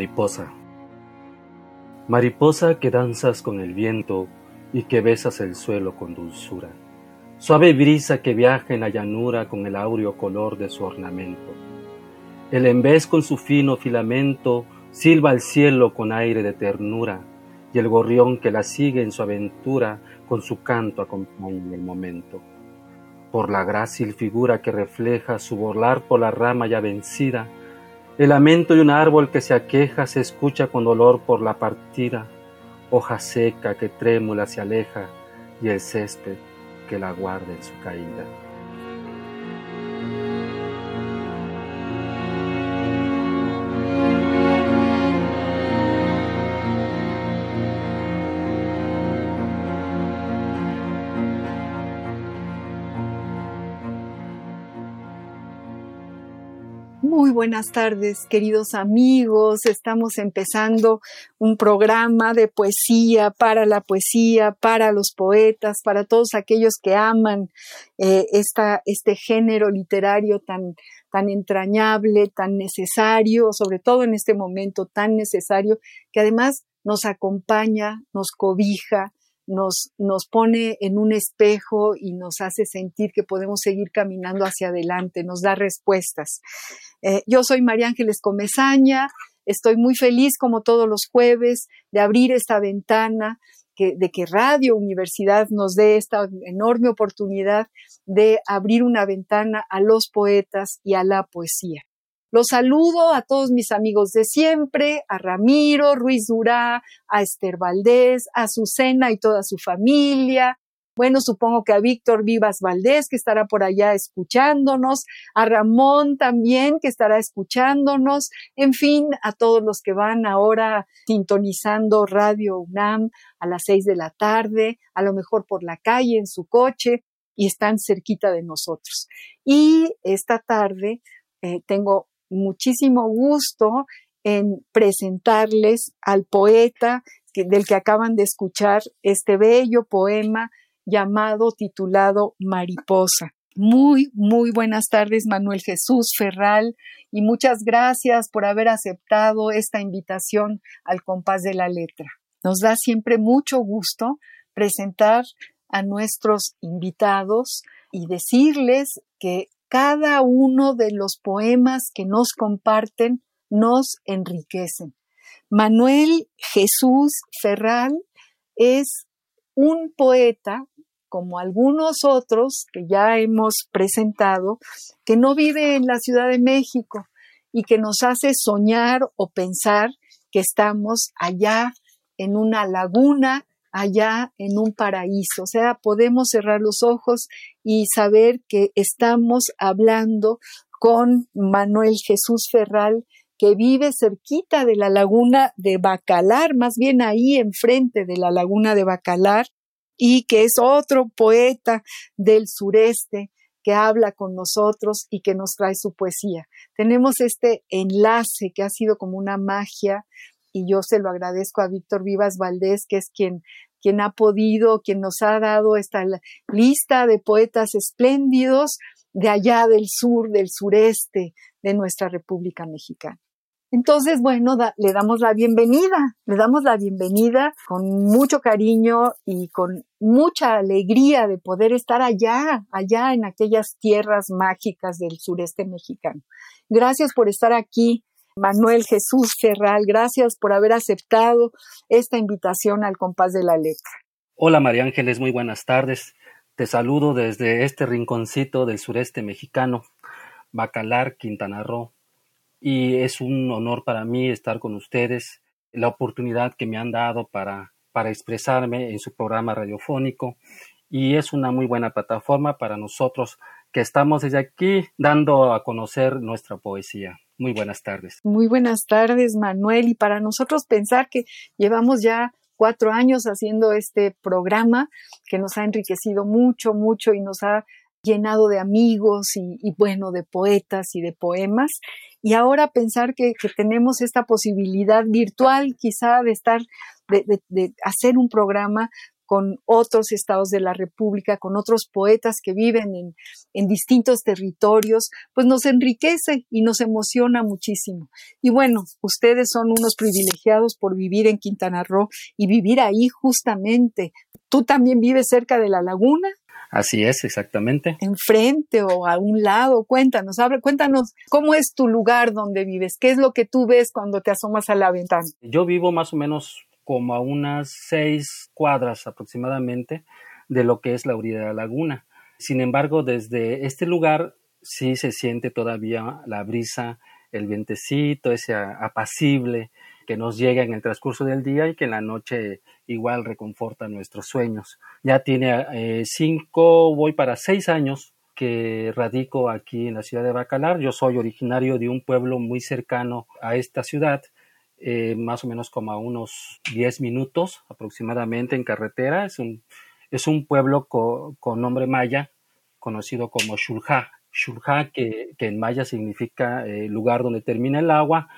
Mariposa. Mariposa que danzas con el viento y que besas el suelo con dulzura. Suave brisa que viaja en la llanura con el áureo color de su ornamento. El embés con su fino filamento silba al cielo con aire de ternura y el gorrión que la sigue en su aventura con su canto acompaña el momento. Por la grácil figura que refleja su volar por la rama ya vencida, el lamento de un árbol que se aqueja se escucha con dolor por la partida, hoja seca que trémula se aleja y el césped que la guarda en su caída. Muy buenas tardes, queridos amigos. Estamos empezando un programa de poesía para la poesía, para los poetas, para todos aquellos que aman eh, esta, este género literario tan, tan entrañable, tan necesario, sobre todo en este momento tan necesario, que además nos acompaña, nos cobija, nos, nos pone en un espejo y nos hace sentir que podemos seguir caminando hacia adelante, nos da respuestas. Eh, yo soy María Ángeles Comezaña, estoy muy feliz como todos los jueves de abrir esta ventana, de que Radio Universidad nos dé esta enorme oportunidad de abrir una ventana a los poetas y a la poesía. Los saludo a todos mis amigos de siempre, a Ramiro, Ruiz Durá, a Esther Valdés, a Susana y toda su familia. Bueno, supongo que a Víctor Vivas Valdés, que estará por allá escuchándonos, a Ramón también, que estará escuchándonos, en fin, a todos los que van ahora sintonizando Radio UNAM a las seis de la tarde, a lo mejor por la calle, en su coche, y están cerquita de nosotros. Y esta tarde eh, tengo muchísimo gusto en presentarles al poeta del que acaban de escuchar este bello poema llamado, titulado Mariposa. Muy, muy buenas tardes, Manuel Jesús Ferral, y muchas gracias por haber aceptado esta invitación al compás de la letra. Nos da siempre mucho gusto presentar a nuestros invitados y decirles que cada uno de los poemas que nos comparten nos enriquecen. Manuel Jesús Ferral es un poeta, como algunos otros que ya hemos presentado, que no vive en la Ciudad de México y que nos hace soñar o pensar que estamos allá en una laguna allá en un paraíso. O sea, podemos cerrar los ojos y saber que estamos hablando con Manuel Jesús Ferral, que vive cerquita de la laguna de Bacalar, más bien ahí enfrente de la laguna de Bacalar, y que es otro poeta del sureste que habla con nosotros y que nos trae su poesía. Tenemos este enlace que ha sido como una magia y yo se lo agradezco a Víctor Vivas Valdés, que es quien, quien ha podido, quien nos ha dado esta lista de poetas espléndidos de allá del sur, del sureste de nuestra República Mexicana. Entonces, bueno, le damos la bienvenida, le damos la bienvenida con mucho cariño y con mucha alegría de poder estar allá, allá en aquellas tierras mágicas del sureste mexicano. Gracias por estar aquí, Manuel Jesús Ferral. Gracias por haber aceptado esta invitación al compás de la letra. Hola María Ángeles, muy buenas tardes. Te saludo desde este rinconcito del sureste mexicano, Bacalar, Quintana Roo, y es un honor para mí estar con ustedes, la oportunidad que me han dado para, para expresarme en su programa radiofónico y es una muy buena plataforma para nosotros que estamos desde aquí dando a conocer nuestra poesía. Muy buenas tardes. Muy buenas tardes, Manuel. Y para nosotros pensar que llevamos ya cuatro años haciendo este programa que nos ha enriquecido mucho, mucho y nos ha llenado de amigos y, bueno, de poetas y de poemas. Y ahora pensar que, tenemos esta posibilidad virtual quizá de estar, de hacer un programa con otros estados de la República, con otros poetas que viven en, en, distintos territorios, pues nos enriquece y nos emociona muchísimo. Y bueno, ustedes son unos privilegiados por vivir en Quintana Roo y vivir ahí justamente. ¿Tú también vives cerca de la laguna? Así es, exactamente. Enfrente o a un lado, cuéntanos, cuéntanos cómo es tu lugar donde vives, qué es lo que tú ves cuando te asomas a la ventana. Yo vivo más o menos como a unas seis cuadras aproximadamente de lo que es la orilla de la laguna. Sin embargo, desde este lugar sí se siente todavía la brisa, el vientecito, ese apacible que nos llega en el transcurso del día y que en la noche igual reconforta nuestros sueños. Ya tiene eh, cinco, voy para seis años que radico aquí en la ciudad de Bacalar. Yo soy originario de un pueblo muy cercano a esta ciudad eh, más o menos como a unos 10 minutos aproximadamente en carretera. Es un, es un pueblo con nombre maya conocido como Shulja. Shulja, que, que en maya significa eh, lugar donde termina el agua,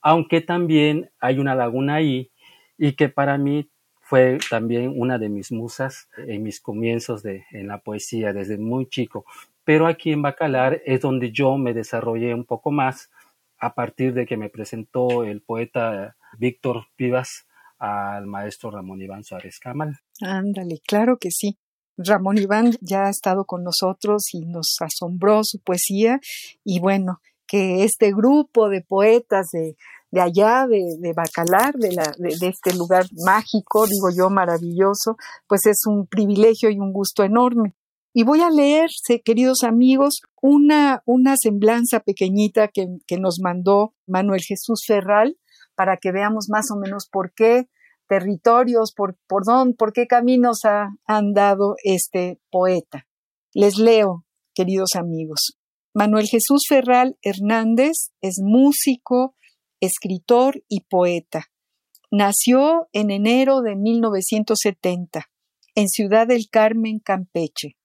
aunque también hay una laguna ahí y que para mí fue también una de mis musas en mis comienzos de, en la poesía desde muy chico. Pero aquí en Bacalar es donde yo me desarrollé un poco más a partir de que me presentó el poeta Víctor Vivas al maestro Ramón Iván Suárez Camal. Ándale, claro que sí. Ramón Iván ya ha estado con nosotros y nos asombró su poesía y bueno, que este grupo de poetas de, de allá, de, de Bacalar, de, la, de, de, este lugar mágico, digo yo, maravilloso, pues es un privilegio y un gusto enorme. Y voy a leer, queridos amigos, una, una semblanza pequeñita que, que nos mandó Manuel Jesús Ferral para que veamos más o menos por qué territorios, por, por dónde, por qué caminos ha andado este poeta. Les leo, queridos amigos. Manuel Jesús Ferral Hernández es músico, escritor y poeta. Nació en enero de 1970 en Ciudad del Carmen, Campeche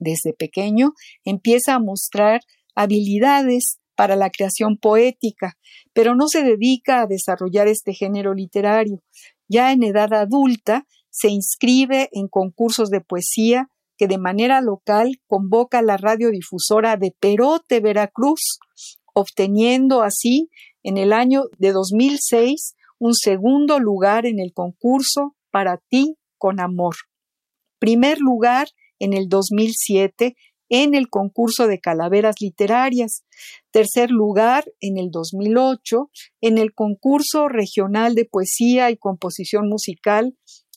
desde pequeño, empieza a mostrar habilidades para la creación poética, pero no se dedica a desarrollar este género literario. Ya en edad adulta se inscribe en concursos de poesía que de manera local convoca la radiodifusora de Perote, Veracruz, obteniendo así en el año de 2006 un segundo lugar en el concurso Para ti con amor. Primer lugar en el 2007 en el concurso de calaveras literarias, tercer lugar en el 2008 en el concurso regional de poesía y composición musical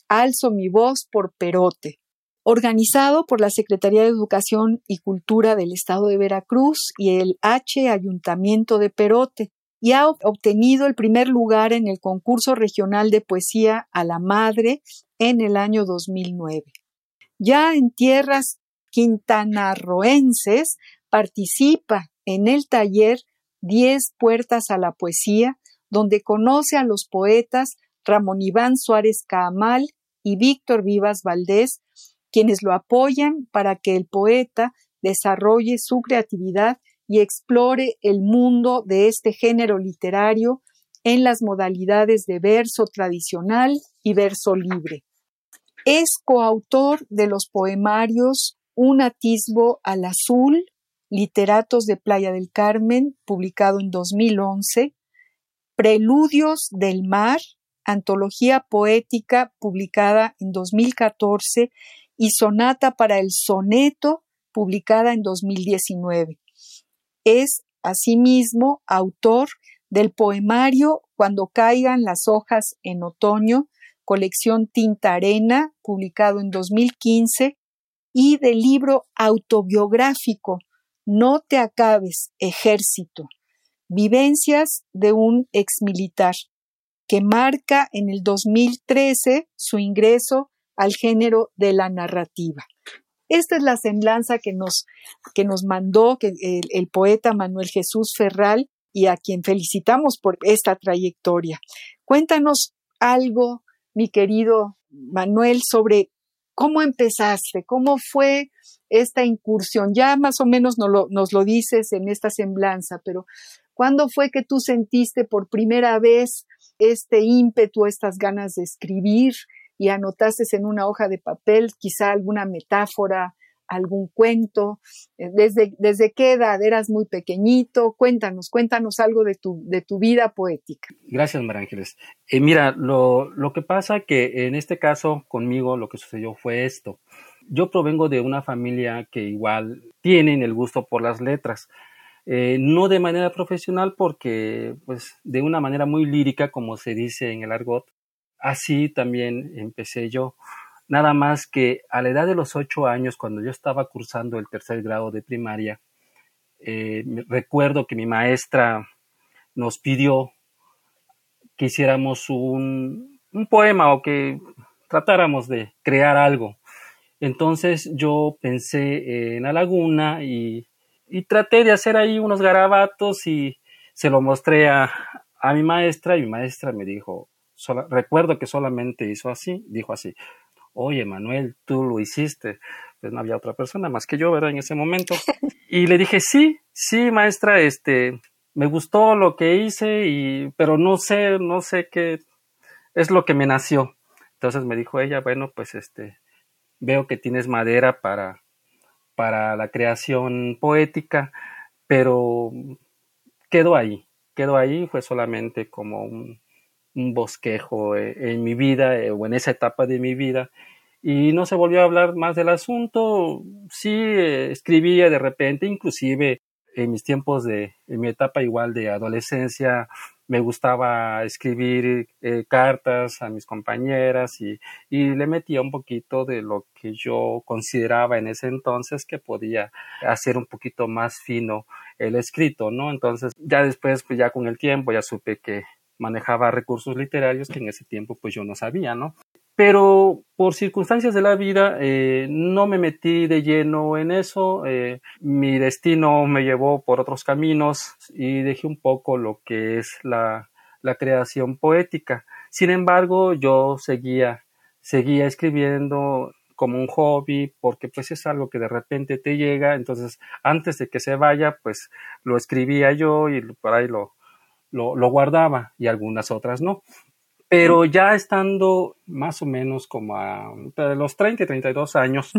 Alzo mi voz por Perote, organizado por la Secretaría de Educación y Cultura del Estado de Veracruz y el H Ayuntamiento de Perote, y ha obtenido el primer lugar en el concurso regional de poesía a la madre en el año 2009. Ya en tierras quintanarroenses participa en el taller Diez Puertas a la Poesía, donde conoce a los poetas Ramón Iván Suárez Caamal y Víctor Vivas Valdés, quienes lo apoyan para que el poeta desarrolle su creatividad y explore el mundo de este género literario en las modalidades de verso tradicional y verso libre. Es coautor de los poemarios Un atisbo al azul, Literatos de Playa del Carmen, publicado en 2011, Preludios del Mar, antología poética publicada en 2014 y Sonata para el Soneto, publicada en 2019. Es asimismo autor del poemario Cuando caigan las hojas en otoño, colección Tinta Arena, publicado en 2015, y del libro autobiográfico No te acabes, ejército, vivencias de un exmilitar, que marca en el 2013 su ingreso al género de la narrativa. Esta es la semblanza que nos, que nos mandó que el, el poeta Manuel Jesús Ferral y a quien felicitamos por esta trayectoria. Cuéntanos algo, mi querido Manuel, sobre cómo empezaste, cómo fue esta incursión. Ya más o menos nos lo, nos lo dices en esta semblanza, pero ¿cuándo fue que tú sentiste por primera vez este ímpetu, estas ganas de escribir y anotaste en una hoja de papel quizá alguna metáfora, algún cuento? Eh, ¿Desde, desde qué edad? ¿Eras muy pequeñito? Cuéntanos, cuéntanos algo de tu, de tu vida poética. Gracias, María Ángeles. Eh, mira, lo, lo que pasa que en este caso conmigo lo que sucedió fue esto. Yo provengo de una familia que igual tienen el gusto por las letras. Eh, no de manera profesional porque pues de una manera muy lírica como se dice en el argot así también empecé yo nada más que a la edad de los ocho años cuando yo estaba cursando el tercer grado de primaria eh, recuerdo que mi maestra nos pidió que hiciéramos un, poema o que tratáramos de crear algo. Entonces yo pensé en la laguna y y traté de hacer ahí unos garabatos y se lo mostré a, a mi maestra y mi maestra me dijo, recuerdo que solamente hizo así, dijo así, oye Manuel, tú lo hiciste, pues no había otra persona más que yo, ¿verdad? En ese momento. Y le dije, sí, sí, maestra, este, me gustó lo que hice, y, pero no sé, no sé qué es lo que me nació. Entonces me dijo ella, bueno, pues este, veo que tienes madera para, para la creación poética, pero quedó ahí, quedó ahí, fue solamente como un, bosquejo eh, en mi vida eh, o en esa etapa de mi vida y no se volvió a hablar más del asunto, sí eh, escribía de repente, inclusive en mis tiempos de, en mi etapa igual de adolescencia, me gustaba escribir cartas a mis compañeras y, y, le metía un poquito de lo que yo consideraba en ese entonces que podía hacer un poquito más fino el escrito, ¿no? Entonces ya después, pues ya con el tiempo ya supe que manejaba recursos literarios que en ese tiempo pues yo no sabía, ¿no? pero por circunstancias de la vida eh, no me metí de lleno en eso. Eh, mi destino me llevó por otros caminos y dejé un poco lo que es la, la creación poética. Sin embargo, yo seguía, seguía escribiendo como un hobby porque pues es algo que de repente te llega. Entonces, antes de que se vaya, pues lo escribía yo y por ahí lo, lo, lo guardaba y algunas otras no. Pero ya estando más o menos como a los 30 y 32 años,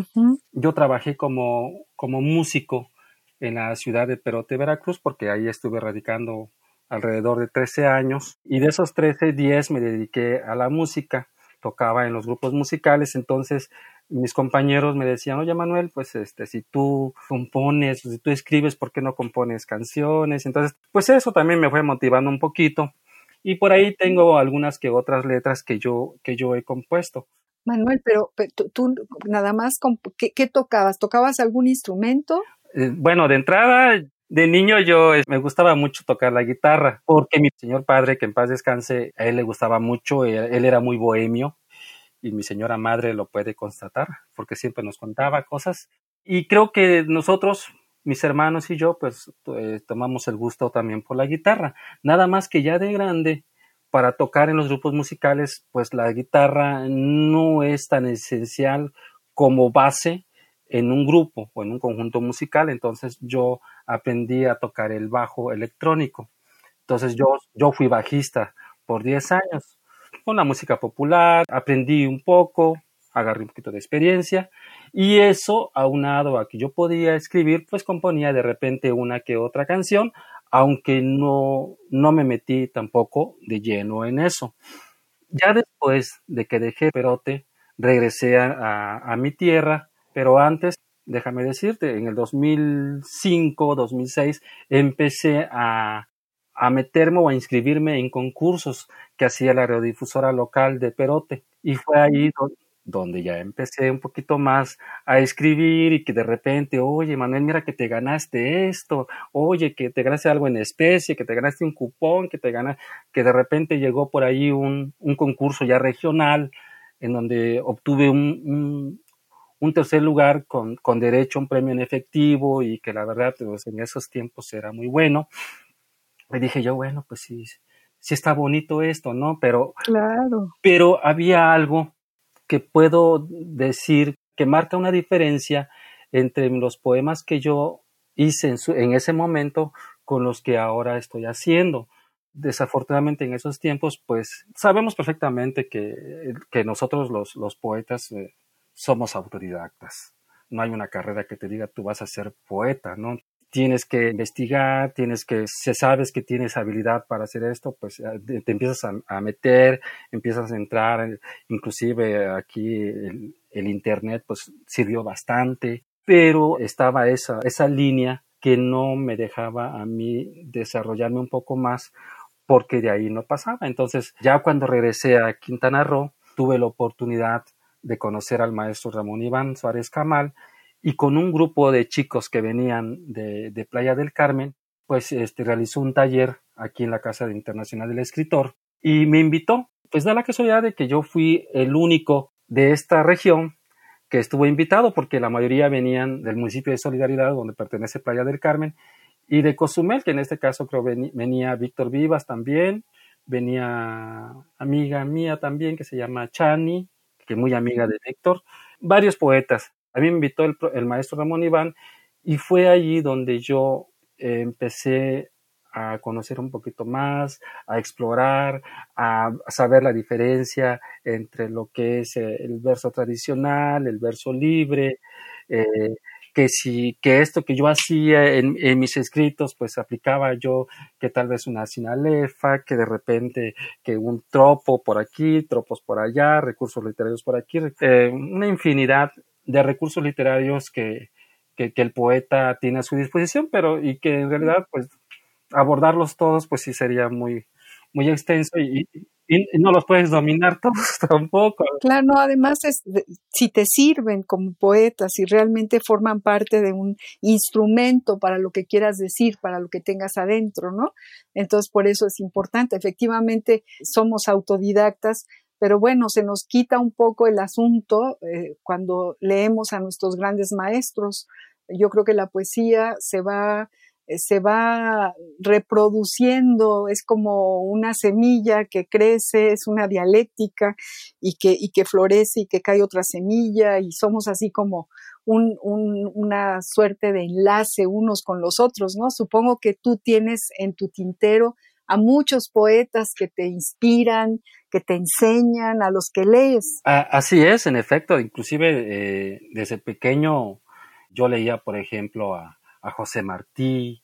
yo trabajé como, como músico en la ciudad de Perote, Veracruz, porque ahí estuve radicando alrededor de 13 años. Y de esos 13, 10 me dediqué a la música. Tocaba en los grupos musicales, entonces mis compañeros me decían, oye Manuel, pues este, si tú compones, si tú escribes, ¿por qué no compones canciones? Entonces, pues eso también me fue motivando un poquito y por ahí tengo algunas que otras letras que yo, que yo he compuesto. Manuel, pero, tú, nada más, ¿qué, tocabas? ¿Tocabas algún instrumento? Eh, bueno, de entrada, de niño yo me gustaba mucho tocar la guitarra, porque mi señor padre, que en paz descanse, a él le gustaba mucho, él era muy bohemio, y mi señora madre lo puede constatar, porque siempre nos contaba cosas. Y creo que nosotros, mis hermanos y yo, pues eh, tomamos el gusto también por la guitarra. Nada más que ya de grande, para tocar en los grupos musicales, pues la guitarra no es tan esencial como base en un grupo o en un conjunto musical. Entonces yo aprendí a tocar el bajo electrónico. Entonces yo, yo fui bajista por 10 años con la música popular, aprendí un poco, agarré un poquito de experiencia y eso, aunado a que yo podía escribir, pues componía de repente una que otra canción, aunque no, no me metí tampoco de lleno en eso. Ya después de que dejé Perote, regresé a, a mi tierra, pero antes, déjame decirte, en el 2005, 2006, empecé a, a meterme o a inscribirme en concursos que hacía la radiodifusora local de Perote. Y fue ahí donde ya empecé un poquito más a escribir y que de repente, oye, Manuel, mira que te ganaste esto, oye, que te ganaste algo en especie, que te ganaste un cupón, que te ganaste, que de repente llegó por ahí un, un concurso ya regional en donde obtuve un, un, tercer lugar con, con, derecho a un premio en efectivo y que la verdad pues, en esos tiempos era muy bueno. Y dije yo, bueno, pues sí, sí está bonito esto, ¿no? Pero, claro. pero había algo que puedo decir que marca una diferencia entre los poemas que yo hice en, ese momento con los que ahora estoy haciendo. Desafortunadamente en esos tiempos, pues sabemos perfectamente que, que nosotros los, los poetas eh, somos autodidactas. No hay una carrera que te diga tú vas a ser poeta, ¿no? Tienes que investigar, tienes que, si sabes que tienes habilidad para hacer esto, pues eh, te, empiezas a, meter, empiezas a entrar, inclusive aquí el, Internet pues sirvió bastante, pero estaba esa, esa línea que no me dejaba a mí desarrollarme un poco más porque de ahí no pasaba. Entonces, ya cuando regresé a Quintana Roo, tuve la oportunidad de conocer al maestro Ramón Iván Suárez Camal, y con un grupo de chicos que venían de, Playa del Carmen, pues este, realizó un taller aquí en la Casa Internacional del Escritor y me invitó. Pues da la casualidad de que yo fui el único de esta región que estuvo invitado porque la mayoría venían del municipio de Solidaridad, donde pertenece Playa del Carmen, y de Cozumel, que en este caso creo venía Víctor Vivas también, venía amiga mía también que se llama Chani, que muy amiga de Víctor, varios poetas. A mí me invitó el, maestro Ramón Iván y fue allí donde yo eh, empecé a conocer un poquito más, a explorar, a, saber la diferencia entre lo que es eh, el verso tradicional, el verso libre, eh, que si que esto que yo hacía en, en, mis escritos pues aplicaba yo que tal vez una sinalefa que de repente que un tropo por aquí tropos por allá recursos literarios por aquí una infinidad de recursos literarios que, que, el poeta tiene a su disposición, pero y que en realidad, pues, abordarlos todos, pues sí sería muy, muy extenso y, y, no los puedes dominar todos tampoco. Claro, además si te sirven como poeta, si realmente forman parte de un instrumento para lo que quieras decir, para lo que tengas adentro, ¿no? Entonces, por eso es importante. Efectivamente, somos autodidactas, pero bueno, se nos quita un poco el asunto eh, cuando leemos a nuestros grandes maestros. Yo creo que la poesía se va, eh, se va reproduciendo, es como una semilla que crece, es una dialéctica y que, y que florece y que cae otra semilla y somos así como un, un, una suerte de enlace unos con los otros, ¿no? Supongo que tú tienes en tu tintero a muchos poetas que te inspiran, que te enseñan, a los que lees. Así es, en efecto, inclusive eh, desde pequeño yo leía, por ejemplo, a, José Martí,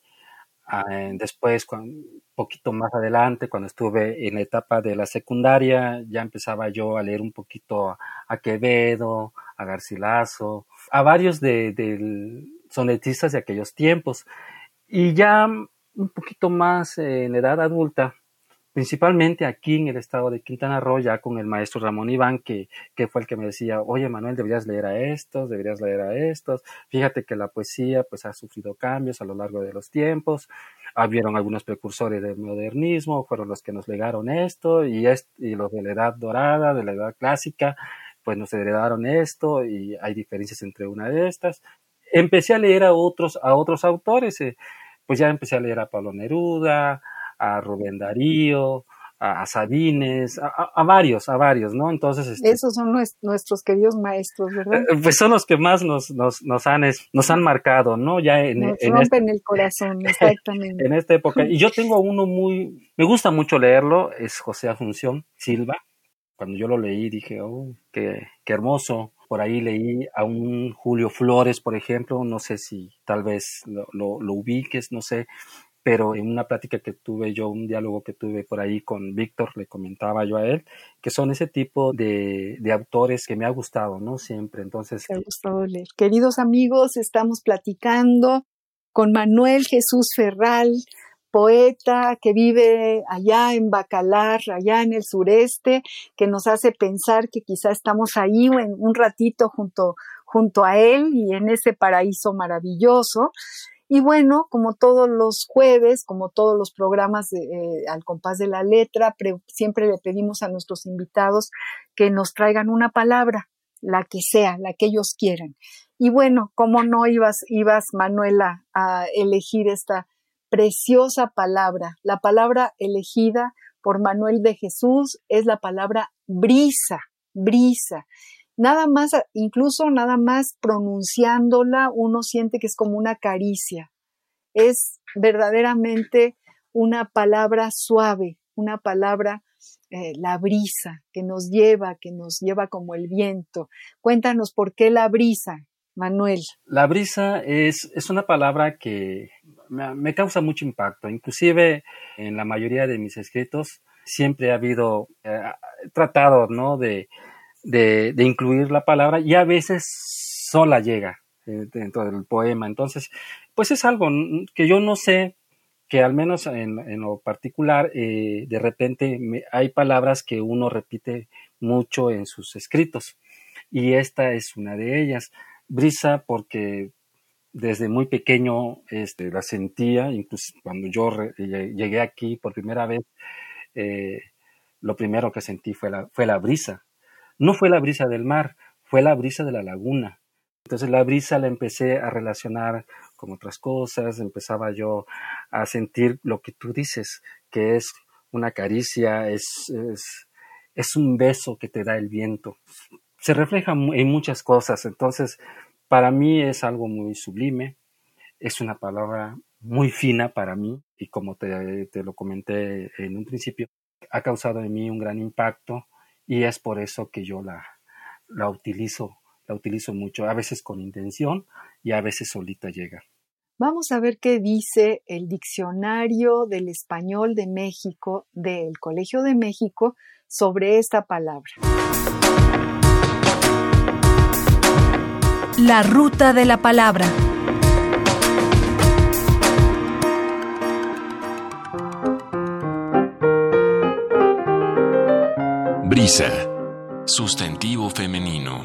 después, un poquito más adelante, cuando estuve en la etapa de la secundaria, ya empezaba yo a leer un poquito a, Quevedo, a Garcilaso, a varios de, de sonetistas de aquellos tiempos. Y ya un poquito más en edad adulta, principalmente aquí en el estado de Quintana Roo, ya con el maestro Ramón Iván, que, que fue el que me decía, oye Manuel, deberías leer a estos, deberías leer a estos, fíjate que la poesía pues ha sufrido cambios a lo largo de los tiempos, habieron algunos precursores del modernismo, fueron los que nos legaron esto, y, y los de la edad dorada, de la edad clásica, pues nos heredaron esto, y hay diferencias entre una de estas. Empecé a leer a otros, a otros autores, eh, pues ya empecé a leer a Pablo Neruda, a Rubén Darío, a, Sabines, a, varios, a varios, ¿no? Entonces... Este Esos son nuestros queridos maestros, ¿verdad? Eh, pues son los que más nos, nos, nos, han, nos han marcado, ¿no? Ya en, nos rompen el corazón, exactamente. en esta época. Y yo tengo uno muy... Me gusta mucho leerlo, es José Asunción Silva. Cuando yo lo leí dije, oh, qué, qué hermoso por ahí leí a un Julio Flores, por ejemplo, no sé si tal vez lo, lo, ubiques, no sé, pero en una plática que tuve yo, un diálogo que tuve por ahí con Víctor, le comentaba yo a él, que son ese tipo de, de autores que me ha gustado, ¿no? Siempre, entonces... Me ha gustado leer. Queridos amigos, estamos platicando con Manuel Jesús Ferral, poeta que vive allá en Bacalar, allá en el sureste, que nos hace pensar que quizá estamos ahí en un ratito junto, junto a él y en ese paraíso maravilloso. Y bueno, como todos los jueves, como todos los programas eh, al compás de la letra, siempre le pedimos a nuestros invitados que nos traigan una palabra, la que sea, la que ellos quieran. Y bueno, ¿cómo no ibas, ibas Manuela, a elegir esta preciosa palabra? La palabra elegida por Manuel de Jesús es la palabra brisa, brisa. Nada más, incluso nada más pronunciándola, uno siente que es como una caricia. Es verdaderamente una palabra suave, una palabra eh, la brisa que nos lleva, que nos lleva como el viento. Cuéntanos por qué la brisa, Manuel. La brisa es, es una palabra que me, causa mucho impacto. Inclusive en la mayoría de mis escritos siempre ha habido eh, tratado ¿no? de, de, incluir la palabra y a veces sola llega eh, dentro del poema. Entonces, pues es algo que yo no sé que al menos en, lo particular, eh, de repente hay palabras que uno repite mucho en sus escritos y esta es una de ellas. Brisa porque desde muy pequeño este, la sentía, incluso cuando yo llegué aquí por primera vez, eh, lo primero que sentí fue la, fue la brisa. No fue la brisa del mar, fue la brisa de la laguna. Entonces la brisa la empecé a relacionar con otras cosas, empezaba yo a sentir lo que tú dices, que es una caricia, es, es, un beso que te da el viento. Se refleja en muchas cosas, entonces para mí es algo muy sublime, es una palabra muy fina para mí y como te, te, lo comenté en un principio, ha causado en mí un gran impacto y es por eso que yo la, la utilizo, la utilizo mucho, a veces con intención y a veces solita llega. Vamos a ver qué dice el diccionario del español de México del Colegio de México sobre esta palabra. La ruta de la palabra. Brisa. Sustantivo femenino.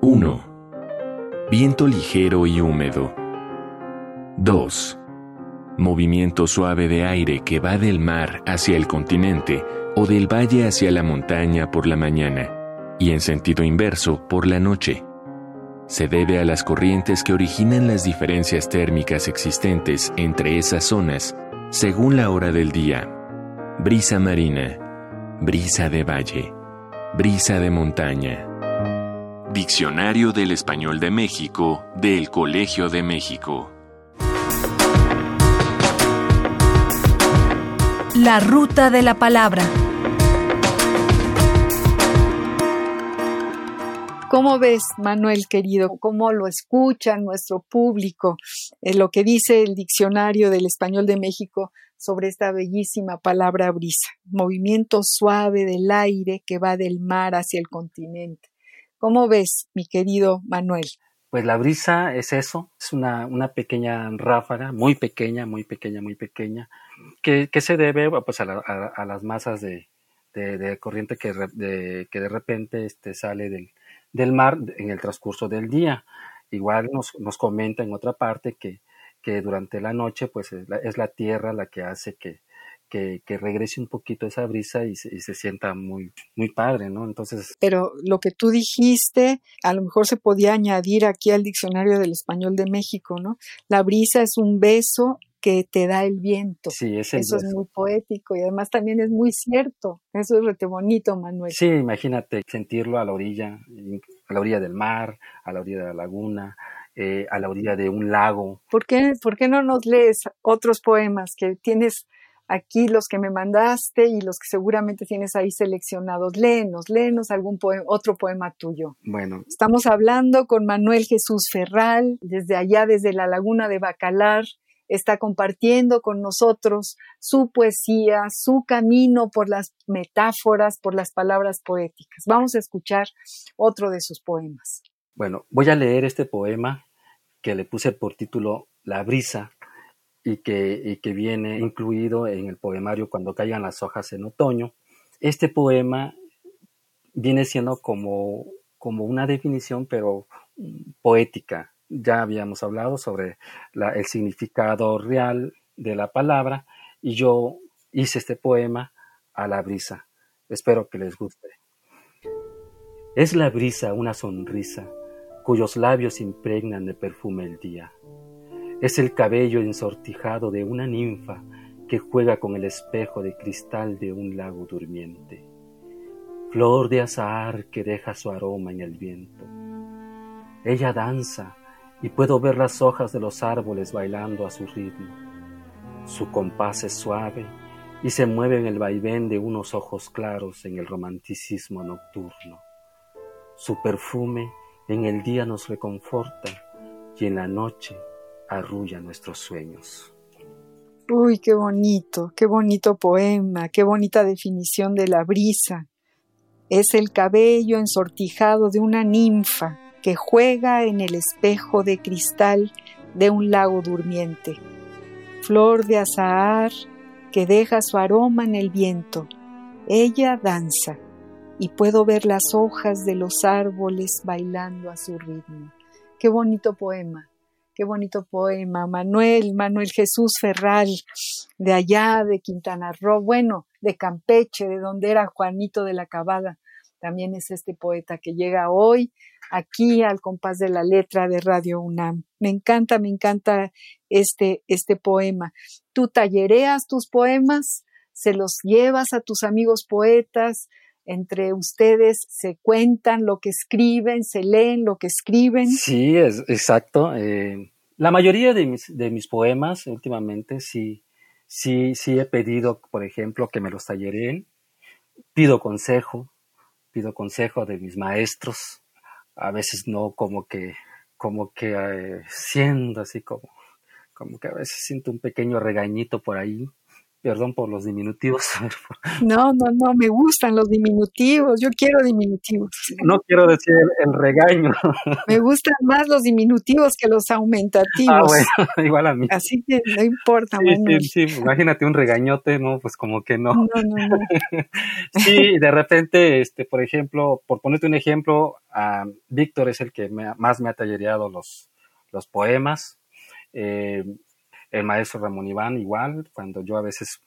1. Viento ligero y húmedo 2. Movimiento suave de aire que va del mar hacia el continente o del valle hacia la montaña por la mañana y en sentido inverso por la noche. Se debe a las corrientes que originan las diferencias térmicas existentes entre esas zonas según la hora del día. Brisa marina, brisa de valle, brisa de montaña. Diccionario del Español de México del Colegio de México. La ruta de la palabra. ¿Cómo ves, Manuel querido? ¿Cómo lo escucha nuestro público? Eh, lo que dice el diccionario del español de México sobre esta bellísima palabra brisa. Movimiento suave del aire que va del mar hacia el continente. ¿Cómo ves, mi querido Manuel? Pues la brisa es eso, es una, una pequeña ráfaga, muy pequeña, muy pequeña, muy pequeña, que, se debe pues, a, a, las masas de, corriente que de, que de repente este, sale del, del, mar en el transcurso del día. Igual nos, nos comenta en otra parte que, que durante la noche pues es la, es la tierra la que hace que, que, regrese un poquito esa brisa y se, se, sienta muy, muy padre, ¿no? Entonces. Pero lo que tú dijiste, a lo mejor se podía añadir aquí al diccionario del español de México, ¿no? La brisa es un beso que te da el viento. Sí, Eso es muy poético y además también es muy cierto. Eso es rete bonito, Manuel. Sí, imagínate sentirlo a la orilla, a la orilla del mar, a la orilla de la laguna, eh, a la orilla de un lago. ¿Por qué, ¿Por qué no nos lees otros poemas que tienes aquí los que me mandaste y los que seguramente tienes ahí seleccionados. Léenos, léenos algún otro poema tuyo. Bueno. Estamos hablando con Manuel Jesús Ferral, desde allá, desde la laguna de Bacalar. Está compartiendo con nosotros su poesía, su camino por las metáforas, por las palabras poéticas. Vamos a escuchar otro de sus poemas. Bueno, voy a leer este poema que le puse por título La brisa y que, que viene incluido en el poemario Cuando caigan las hojas en otoño. Este poema viene siendo como, como una definición, pero poética. Ya habíamos hablado sobre el significado real de la palabra y yo hice este poema a la brisa. Espero que les guste. Es la brisa una sonrisa cuyos labios impregnan de perfume el día. Es el cabello ensortijado de una ninfa que juega con el espejo de cristal de un lago durmiente. Flor de azahar que deja su aroma en el viento. Ella danza y puedo ver las hojas de los árboles bailando a su ritmo. Su compás es suave y se mueve en el vaivén de unos ojos claros en el romanticismo nocturno. Su perfume en el día nos reconforta y en la noche arrulla nuestros sueños. Uy, qué bonito, qué bonito poema, qué bonita definición de la brisa. Es el cabello ensortijado de una ninfa que juega en el espejo de cristal de un lago durmiente. Flor de azahar que deja su aroma en el viento. Ella danza y puedo ver las hojas de los árboles bailando a su ritmo. Qué bonito poema. Qué bonito poema. Manuel, Manuel Jesús Ferral, de allá, de Quintana Roo, bueno, de Campeche, de donde era Juanito de la Cabada. También es este poeta que llega hoy aquí al compás de la letra de Radio UNAM. Me encanta, me encanta este, este poema. Tú tallereas tus poemas, se los llevas a tus amigos poetas, entre ustedes se cuentan lo que escriben, se leen lo que escriben. Sí, es exacto. Eh, la mayoría de mis, de mis poemas últimamente sí, sí, sí he pedido, por ejemplo, que me los tallereen. Pido consejo, pido consejo de mis maestros. A veces no como que, como que eh, siendo así como, como que a veces siento un pequeño regañito por ahí Perdón por los diminutivos. No, no, no, me gustan los diminutivos, yo quiero diminutivos. No quiero decir el, regaño. Me gustan más los diminutivos que los aumentativos. Ah, bueno, igual a mí. Así que no importa, sí, Sí, sí, imagínate un regañote, ¿no? Pues como que no. No, no, no. sí, de repente, este, por ejemplo, por ponerte un ejemplo, Víctor es el que más me ha tallereado los, los poemas. Eh, el maestro Ramón Iván igual, cuando yo a veces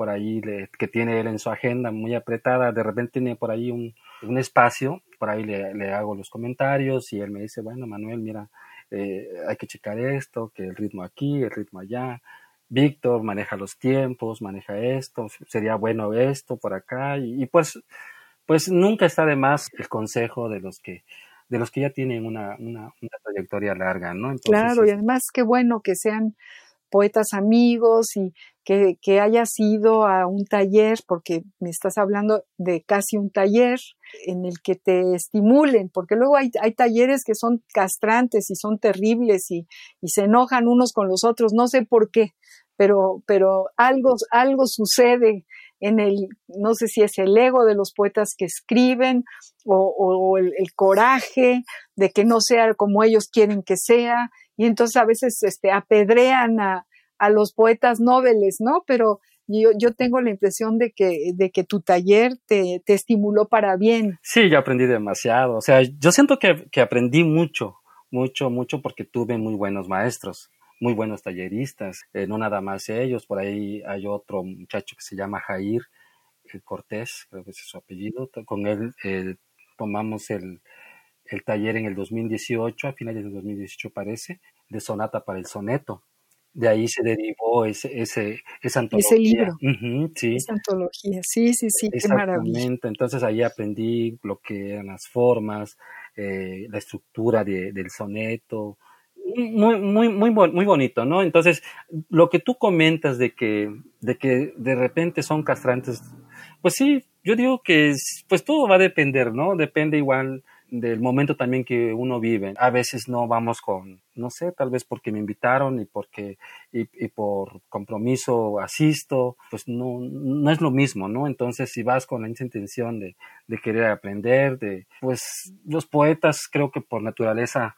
por ahí que tiene él en su agenda muy apretada, de repente tiene por ahí un, espacio, por ahí le, hago los comentarios y él me dice, bueno, Manuel, mira, eh, hay que checar esto, que el ritmo aquí, el ritmo allá. Víctor maneja los tiempos, maneja esto, sería bueno esto por acá y, pues, pues nunca está de más el consejo de los que de los que ya tienen una, una, trayectoria larga, ¿no? claro, y además qué bueno que sean poetas amigos y que, que hayas ido a un taller, porque me estás hablando de casi un taller en el que te estimulen, porque luego hay, hay talleres que son castrantes y son terribles y, y, se enojan unos con los otros, no sé por qué, pero, pero algo, algo sucede en el, no sé si es el ego de los poetas que escriben o, o el, el, coraje de que no sea como ellos quieren que sea y entonces a veces este, apedrean a, a los poetas nobles, ¿no? Pero yo, yo, tengo la impresión de que, de que tu taller te, te, estimuló para bien. Sí, yo aprendí demasiado. O sea, yo siento que, que, aprendí mucho, mucho, mucho porque tuve muy buenos maestros, muy buenos talleristas. Eh, no nada más ellos, por ahí hay otro muchacho que se llama Jair eh, Cortés, creo que es su apellido. Con él eh, tomamos el, el taller en el 2018, a finales del 2018 parece, de Sonata para el Soneto. De ahí se derivó ese, ese, esa antología. Ese libro. sí. Esa antología, sí, sí, sí, qué maravilla. Entonces ahí aprendí lo que eran las formas, eh, la estructura de, del soneto, muy, muy, muy, muy bonito, ¿no? Entonces, lo que tú comentas de que, de que de repente son castrantes, pues sí, yo digo que pues todo va a depender, ¿no? Depende igual del momento también que uno vive. A veces no vamos con, no sé, tal vez porque me invitaron y porque y, por compromiso asisto, pues no, no es lo mismo, ¿no? Entonces si vas con esa intención de, de querer aprender, de, pues los poetas creo que por naturaleza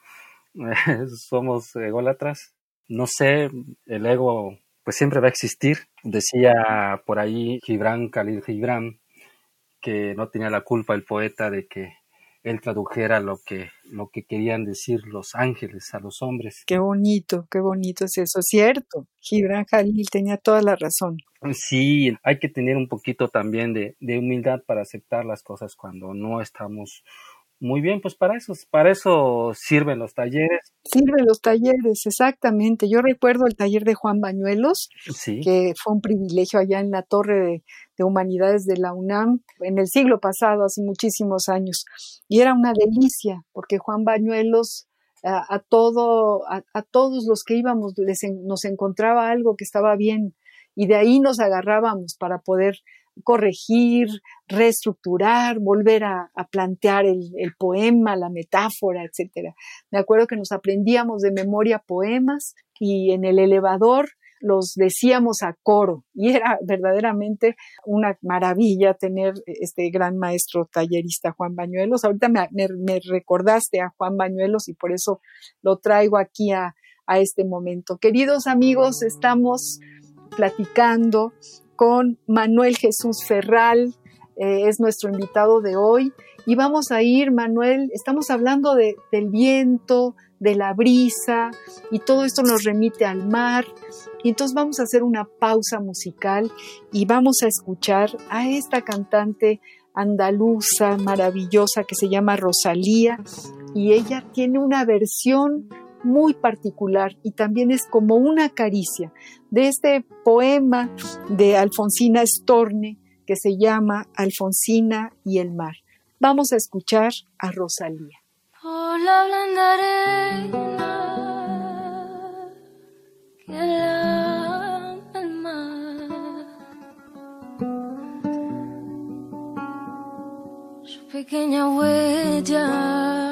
somos ególatras, no sé, el ego pues siempre va a existir. Decía por ahí Gibran Khalil Gibran que no tenía la culpa el poeta de que él tradujera lo que, lo que querían decir los ángeles a los hombres. Qué bonito, qué bonito es eso, cierto. Gibran Jalil tenía toda la razón. Sí, hay que tener un poquito también de, de humildad para aceptar las cosas cuando no estamos muy bien, pues para eso, para eso sirven los talleres. Sirven los talleres, exactamente. Yo recuerdo el taller de Juan Bañuelos, que fue un privilegio allá en la Torre de, Humanidades de la UNAM en el siglo pasado, hace muchísimos años. Y era una delicia, porque Juan Bañuelos a, todo, a, todos los que íbamos nos encontraba algo que estaba bien y de ahí nos agarrábamos para poder corregir, reestructurar, volver a, plantear el, poema, la metáfora, etc. Me acuerdo que nos aprendíamos de memoria poemas y en el elevador los decíamos a coro y era verdaderamente una maravilla tener este gran maestro tallerista Juan Bañuelos. Ahorita me, recordaste a Juan Bañuelos y por eso lo traigo aquí a este momento. Queridos amigos, estamos platicando con Manuel Jesús Ferral, eh, es nuestro invitado de hoy. Y vamos a ir, Manuel, estamos hablando de, del viento, de la brisa, y todo esto nos remite al mar. Y entonces vamos a hacer una pausa musical y vamos a escuchar a esta cantante andaluza maravillosa que se llama Rosalía y ella tiene una versión muy particular y también es como una caricia de este poema de Alfonsina Storni que se llama Alfonsina y el mar. Vamos a escuchar a Rosalía. Hola, Su pequeña huella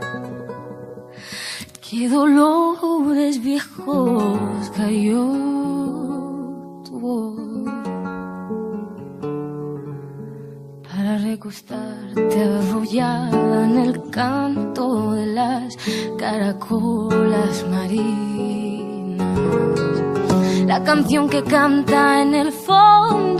qué dolores viejos cayó tu voz para recostarte arrollada en el canto de las caracolas marinas. La canción que canta en el fondo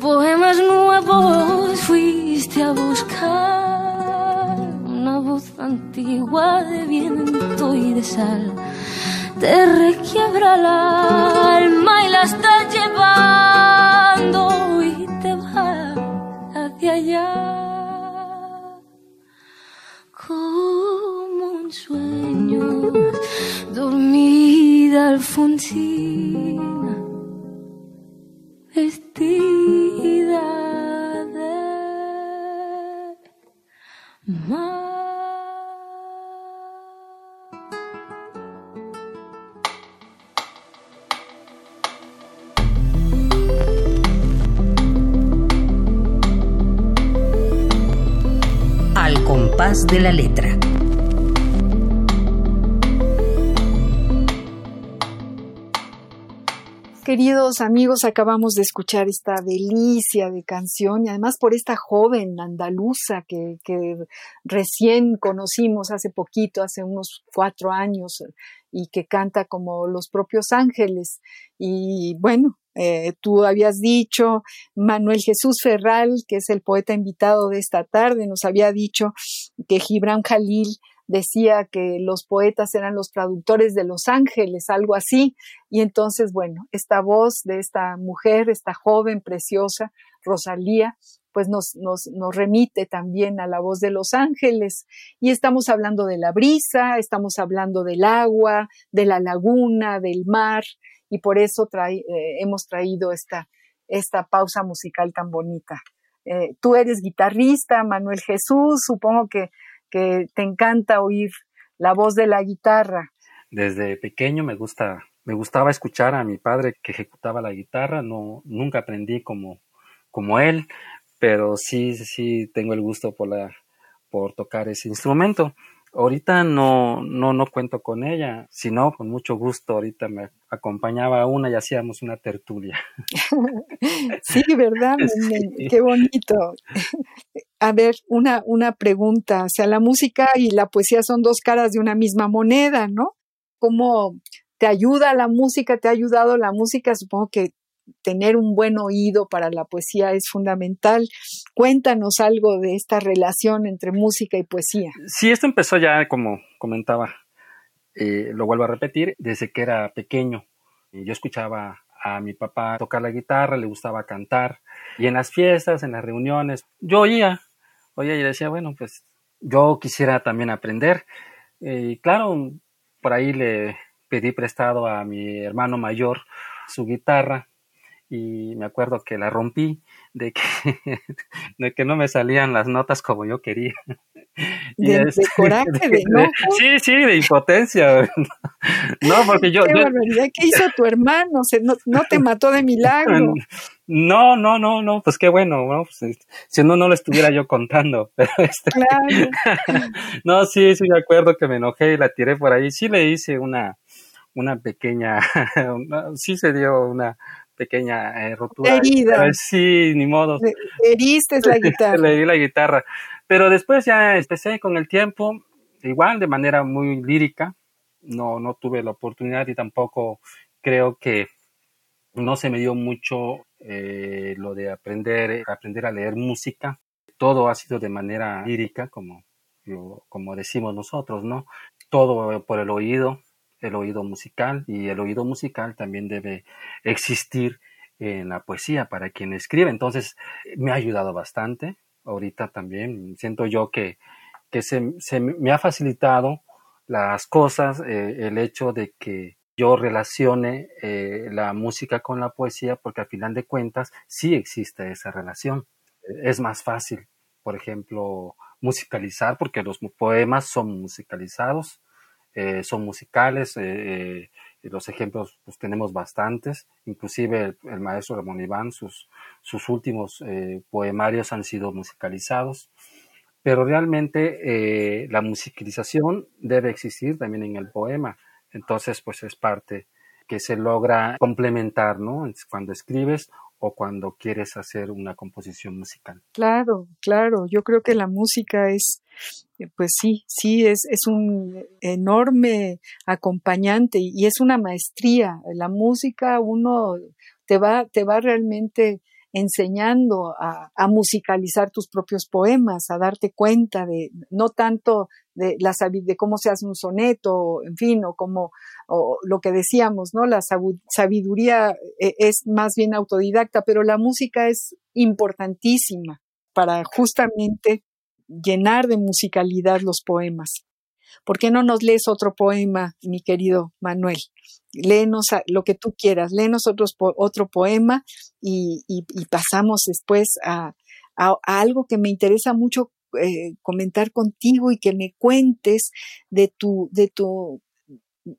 poemas nuevos fuiste a buscar? Una voz antigua de viento y de sal te requiebra el alma y la estás llevando y te va hacia allá como un sueño dormir Alfonsina, de la letra. Queridos amigos, acabamos de escuchar esta delicia de canción y además por esta joven andaluza que, recién conocimos hace poquito, hace unos cuatro años, y que canta como los propios ángeles. Y bueno, eh, tú habías dicho, Manuel Jesús Ferral, que es el poeta invitado de esta tarde, nos había dicho que Gibran Jalil decía que los poetas eran los traductores de los ángeles, algo así. Y entonces, bueno, esta voz de esta mujer, esta joven preciosa, Rosalía, pues nos, nos, nos remite también a la voz de los ángeles. Y estamos hablando de la brisa, estamos hablando del agua, de la laguna, del mar, y por eso trae, eh, hemos traído esta, esta pausa musical tan bonita. Eh, tú eres guitarrista, Manuel Jesús, supongo que, que te encanta oír la voz de la guitarra. Desde pequeño me gusta, me gustaba escuchar a mi padre que ejecutaba la guitarra, no, nunca aprendí como, como él, pero sí, sí tengo el gusto por la, por tocar ese instrumento. Ahorita no, no, no cuento con ella, sino con mucho gusto ahorita me acompañaba a una y hacíamos una tertulia. sí, ¿verdad? Qué bonito. A ver, una, una pregunta. O sea, la música y la poesía son dos caras de una misma moneda, ¿no? ¿Cómo te ayuda la música? ¿Te ha ayudado la música? Supongo que tener un buen oído para la poesía es fundamental. Cuéntanos algo de esta relación entre música y poesía. Sí, esto empezó ya, como comentaba, eh, lo vuelvo a repetir, desde que era pequeño. Yo escuchaba a mi papá tocar la guitarra, le gustaba cantar, y en las fiestas, en las reuniones, yo oía, oía y decía, bueno, pues yo quisiera también aprender. Eh, y claro, por ahí le pedí prestado a mi hermano mayor su guitarra y me acuerdo que la rompí de que, de que no me salían las notas como yo quería. De, de coraje, de, no. Sí, sí, de impotencia. No, porque yo. Qué barbaridad, ¿qué hizo tu hermano? Se, no, no, te mató de milagro. No, no, no, no, pues qué bueno, ¿no? Pues, si no, no lo estuviera yo contando. Pero este... Claro. no, sí, sí, me acuerdo que me enojé y la tiré por ahí. Sí le hice una, una pequeña, sí se dio una, pequeña eh, rotura. Herida. sí, ni modo. heriste la guitarra. Le di la guitarra. Pero después ya empecé con el tiempo, igual de manera muy lírica. No, no tuve la oportunidad y tampoco creo que no se me dio mucho eh, lo de aprender, aprender a leer música. Todo ha sido de manera lírica, como, como decimos nosotros, ¿no? Todo por el oído, el oído musical y el oído musical también debe existir en la poesía para quien escribe. Entonces, me ha ayudado bastante. Ahorita también siento yo que, que se, se me ha facilitado las cosas, eh, el hecho de que yo relacione eh, la música con la poesía, porque al final de cuentas sí existe esa relación. Es más fácil, por ejemplo, musicalizar, porque los poemas son musicalizados, eh, son musicales, eh, eh, los ejemplos pues tenemos bastantes, inclusive el, maestro Ramón Iván, sus, sus últimos poemarios han sido musicalizados, pero realmente la musicalización debe existir también en el poema, entonces pues es parte que se logra complementar, ¿no? Cuando escribes o cuando quieres hacer una composición musical. Claro, claro, yo creo que la música es, eh, pues sí, sí, es, es un enorme acompañante y es una maestría. La música uno te va, te va realmente enseñando a, a, musicalizar tus propios poemas, a darte cuenta de, no tanto de, la, de cómo se hace un soneto, en fin, o como o lo que decíamos, ¿no? La sabiduría eh, es más bien autodidacta, pero la música es importantísima para justamente llenar de musicalidad los poemas. ¿Por qué no nos lees otro poema, mi querido Manuel? Léenos lo que tú quieras, léenos otro poema y, pasamos después a, algo que me interesa mucho eh, comentar contigo y que me cuentes de tu, de tu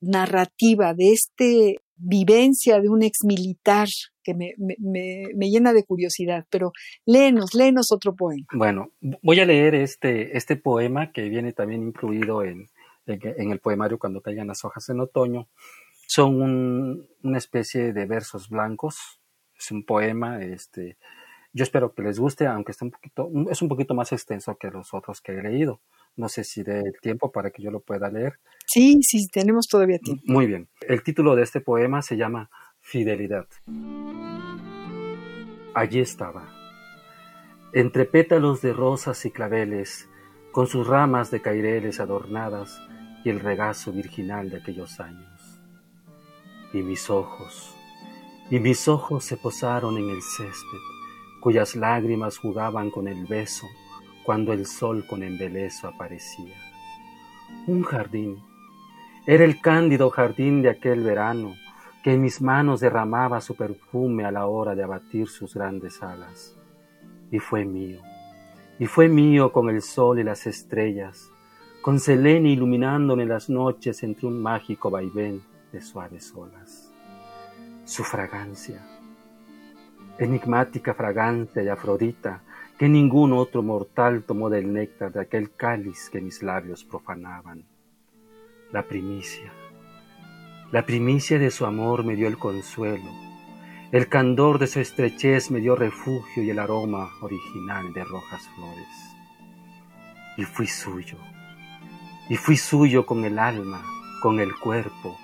narrativa, de este vivencia de un ex militar que me, me, llena de curiosidad, pero léenos, léenos otro poema. Bueno, voy a leer este, este poema que viene también incluido en, en, el poemario Cuando caigan las hojas en otoño. Son una especie de versos blancos, es un poema, este, yo espero que les guste, aunque está un poquito, es un poquito más extenso que los otros que he leído. No sé si dé el tiempo para que yo lo pueda leer. Sí, sí, tenemos todavía tiempo. Muy bien. El título de este poema se llama Fidelidad. Allí estaba, entre pétalos de rosas y claveles, con sus ramas de caireles adornadas y el regazo virginal de aquellos años. Y mis ojos, y mis ojos se posaron en el césped, cuyas lágrimas jugaban con el beso cuando el sol con embeleso aparecía. Un jardín. Era el cándido jardín de aquel verano que en mis manos derramaba su perfume a la hora de abatir sus grandes alas. Y fue mío, y fue mío con el sol y las estrellas, con Selene iluminándome las noches entre un mágico vaivén de suaves olas. Su fragancia, enigmática fragancia de Afrodita, que ningún otro mortal tomó del néctar de aquel cáliz que mis labios profanaban. La primicia, la primicia de su amor me dio el consuelo, el candor de su estrechez me dio refugio y el aroma original de rojas flores. Y fui suyo, y fui suyo con el alma, con el cuerpo.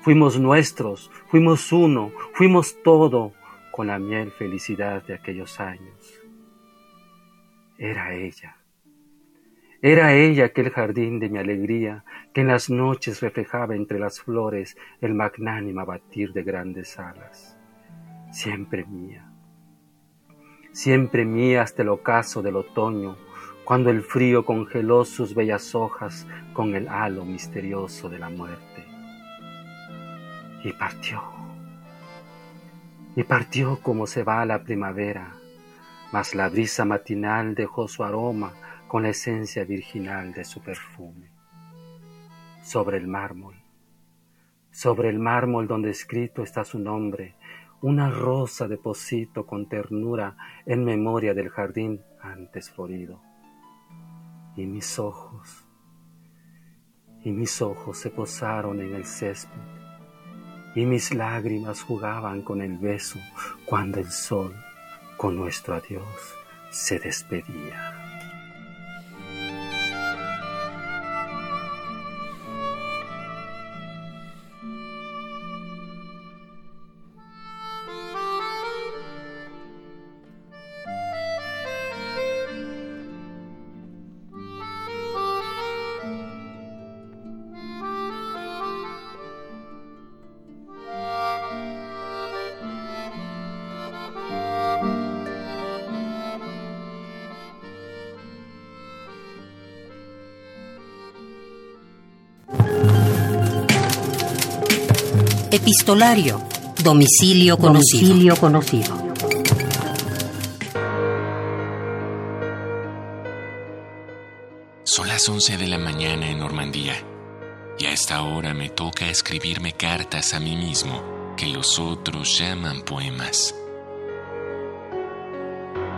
Fuimos nuestros, fuimos uno, fuimos todo con la miel felicidad de aquellos años. Era ella. Era ella aquel jardín de mi alegría que en las noches reflejaba entre las flores el magnánimo batir de grandes alas. Siempre mía. Siempre mía hasta el ocaso del otoño, cuando el frío congeló sus bellas hojas con el halo misterioso de la muerte. Y partió. Y partió como se va la primavera, mas la brisa matinal dejó su aroma con la esencia virginal de su perfume. Sobre el mármol, sobre el mármol donde escrito está su nombre, una rosa deposito con ternura en memoria del jardín antes florido. Y mis ojos, y mis ojos se posaron en el césped, y mis lágrimas jugaban con el beso cuando el sol, con nuestro adiós, se despedía. Epistolario. Domicilio conocido. Domicilio conocido. Son las 11 de la mañana en Normandía y a esta hora me toca escribirme cartas a mí mismo que los otros llaman poemas.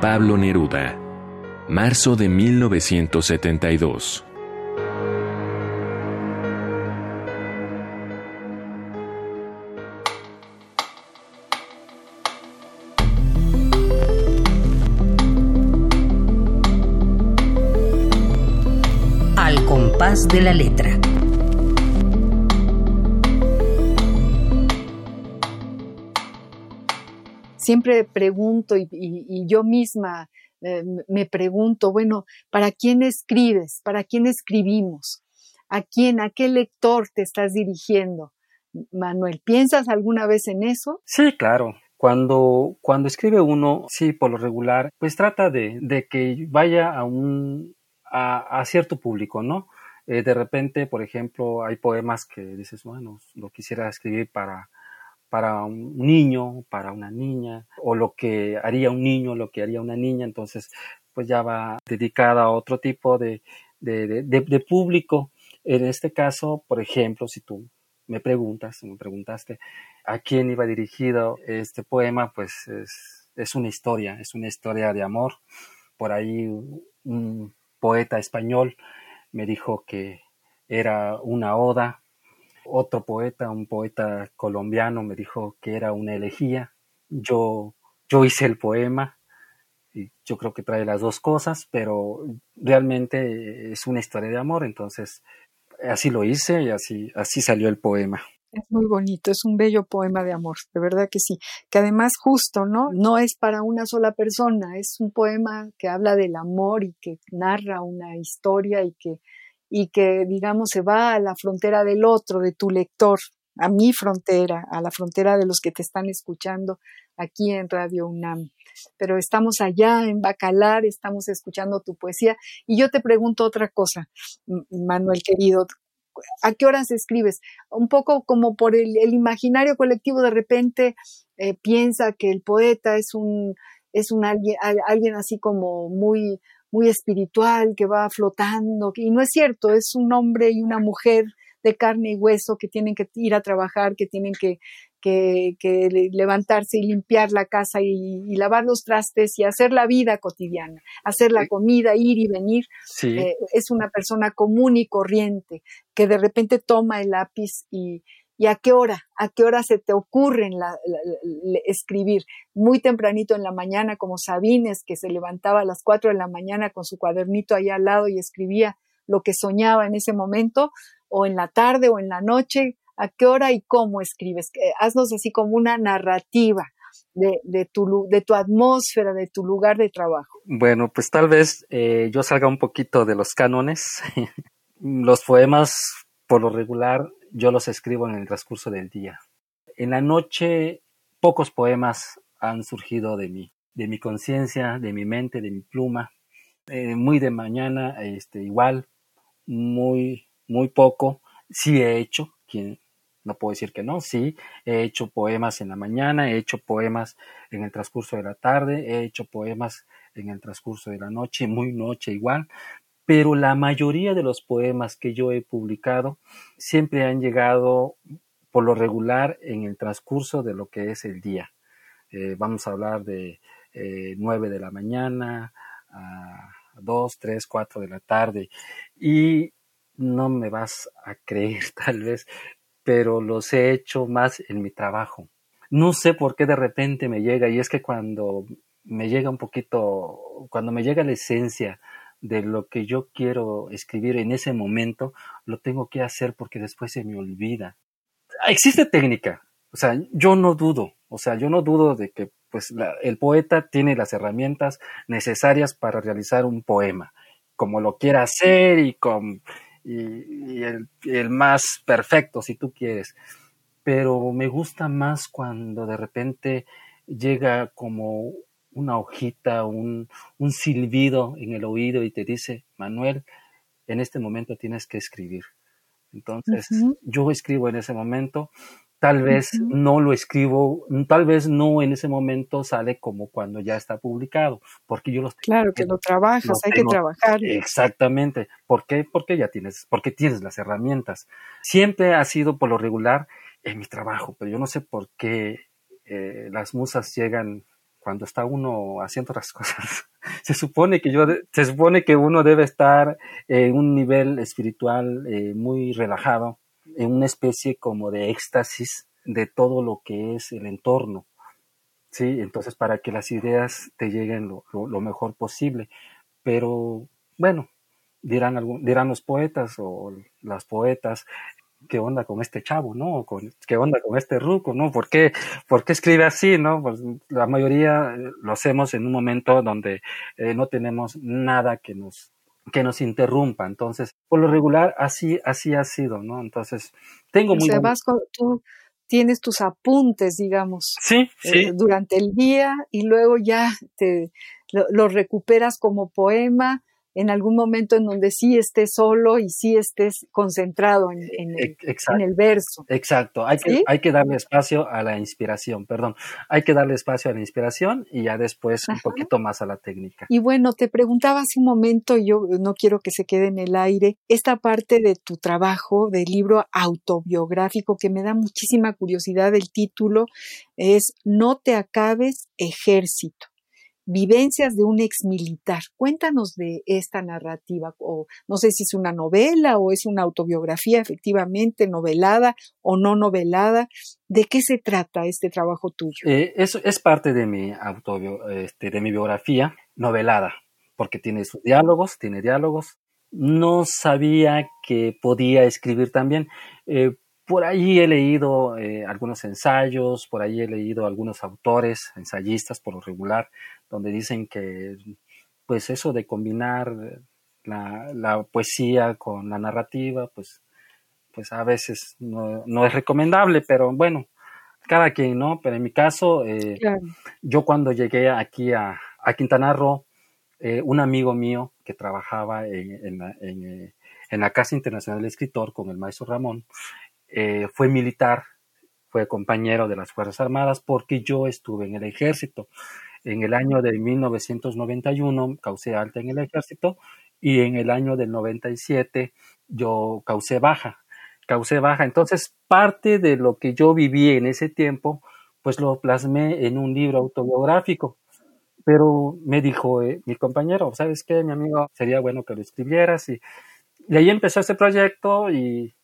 Pablo Neruda, marzo de 1972. De la letra. Siempre pregunto y, yo misma eh, me pregunto, bueno, ¿para quién escribes? ¿Para quién escribimos? ¿A quién, a qué lector te estás dirigiendo? Manuel, ¿piensas alguna vez en eso? Sí, claro. Cuando, cuando escribe uno, sí, por lo regular, pues trata de, de que vaya a un, a, cierto público, ¿no? Eh, de repente, por ejemplo, hay poemas que dices, bueno, lo quisiera escribir para, para un niño, para una niña, o lo que haría un niño, lo que haría una niña, entonces pues ya va dedicada a otro tipo de, de, de, público. En este caso, por ejemplo, si tú me preguntas, me preguntaste a quién iba dirigido este poema, pues es, es una historia, es una historia de amor. Por ahí un poeta español me dijo que era una oda. Otro poeta, un poeta colombiano, me dijo que era una elegía. Yo, yo hice el poema y yo creo que trae las dos cosas, pero realmente es una historia de amor, entonces así lo hice y así, así salió el poema. Es muy bonito, es un bello poema de amor, de verdad que sí. Que además justo, ¿no? No es para una sola persona, es un poema que habla del amor y que narra una historia y que, y que digamos, se va a la frontera del otro, de tu lector, a mi frontera, a la frontera de los que te están escuchando aquí en Radio UNAM. pero estamos allá en Bacalar, estamos escuchando tu poesía. Y yo te pregunto otra cosa, Manuel querido, ¿a qué horas escribes? Un poco como por el, imaginario colectivo de repente eh, piensa que el poeta es un, es un alguien, alguien así como muy, muy espiritual, que va flotando, y no es cierto, es un hombre y una mujer de carne y hueso que tienen que ir a trabajar, que tienen que, que, levantarse y limpiar la casa y, lavar los trastes y hacer la vida cotidiana, hacer la comida, ir y venir. Eh, es una persona común y corriente que de repente toma el lápiz y, ¿Y a qué hora? ¿A qué hora se te ocurre escribir? Muy tempranito en la mañana, como Sabines, que se levantaba a las cuatro de la mañana con su cuadernito ahí al lado y escribía lo que soñaba en ese momento, o en la tarde o en la noche, ¿a qué hora y cómo escribes? Eh, haznos así como una narrativa de, tu, de tu atmósfera, de tu lugar de trabajo. Bueno, pues tal vez eh, yo salga un poquito de los cánones. los poemas, por lo regular, yo los escribo en el transcurso del día. En la noche, pocos poemas han surgido de mí, de mi conciencia, de mi mente, de mi pluma. Eh, muy de mañana, este, igual, muy, muy poco. Sí he hecho, quien, puedo decir que no, sí, he hecho poemas en la mañana, he hecho poemas en el transcurso de la tarde, he hecho poemas en el transcurso de la noche, muy noche igual, pero la mayoría de los poemas que yo he publicado siempre han llegado por lo regular en el transcurso de lo que es el día. Eh, vamos a hablar de eh, 9 de la mañana a 2, 3, 4 de la tarde. Y no me vas a creer tal vez, pero los he hecho más en mi trabajo. No sé por qué de repente me llega, y es que cuando me llega un poquito, cuando me llega la esencia de lo que yo quiero escribir en ese momento, lo tengo que hacer porque después se me olvida. Existe técnica, o sea, yo no dudo, o sea, yo no dudo de que pues el poeta tiene las herramientas necesarias para realizar un poema, como lo quiera hacer y con y, el, el, más perfecto si tú quieres. Pero me gusta más cuando de repente llega como una hojita, un, un silbido en el oído y te dice, Manuel, en este momento tienes que escribir. Entonces, yo escribo en ese momento, tal vez no lo escribo, tal vez no en ese momento sale como cuando ya está publicado, porque yo los Claro, que lo trabajas, hay que trabajar. Exactamente. ¿Por qué? Porque ya tienes, porque tienes las herramientas. Siempre ha sido por lo regular en mi trabajo, pero yo no sé por qué eh, las musas llegan cuando está uno haciendo otras cosas. se supone que yo, se supone que uno debe estar en un nivel espiritual eh, muy relajado, en una especie como de éxtasis de todo lo que es el entorno. Sí, entonces para que las ideas te lleguen lo, mejor posible. Pero bueno, dirán, algún, dirán los poetas o las poetas, qué onda con este chavo, ¿no? ¿Qué onda con este ruco, ¿no? ¿Por qué, por qué escribe así, ¿no? Pues la mayoría eh, lo hacemos en un momento donde eh, no tenemos nada que nos que nos interrumpa. Entonces, por lo regular, así, así ha sido, ¿no? Entonces, tengo muy... O tú tienes tus apuntes, digamos, sí, sí. Eh, durante el día y luego ya te lo recuperas como poema en algún momento en donde sí estés solo y sí estés concentrado en, el, en el, verso. Exacto, hay, que, hay que darle espacio a la inspiración, perdón, hay que darle espacio a la inspiración y ya después un poquito más a la técnica. Y bueno, te preguntaba hace un momento, yo no quiero que se quede en el aire, esta parte de tu trabajo, del libro autobiográfico, que me da muchísima curiosidad, el título es No te acabes ejército. Vivencias de un ex militar. Cuéntanos de esta narrativa, o no sé si es una novela o es una autobiografía, efectivamente, novelada o no novelada. ¿De qué se trata este trabajo tuyo? Eh, es, parte de mi, este, mi biografía novelada, porque tiene sus diálogos, tiene diálogos. No sabía que podía escribir también. Eh, por ahí he leído eh, algunos ensayos, por ahí he leído algunos autores, ensayistas por lo regular, donde dicen que pues eso de combinar la, poesía con la narrativa, pues, pues a veces no, es recomendable, pero bueno, cada quien, ¿no? Pero en mi caso, eh, yo cuando llegué aquí a, a Quintana Roo, eh, un amigo mío que trabajaba en, la, en, la, Casa Internacional del Escritor con el maestro Ramón, fue militar, fue compañero de las Fuerzas Armadas porque yo estuve en el ejército. En el año de 1991 causé alta en el ejército y en el año del 97 yo causé baja, causé baja. Entonces, parte de lo que yo viví en ese tiempo, pues lo plasmé en un libro autobiográfico. Pero me dijo eh, mi compañero, ¿sabes qué, mi amigo? Sería bueno que lo escribieras. Y, y ahí empezó ese proyecto y,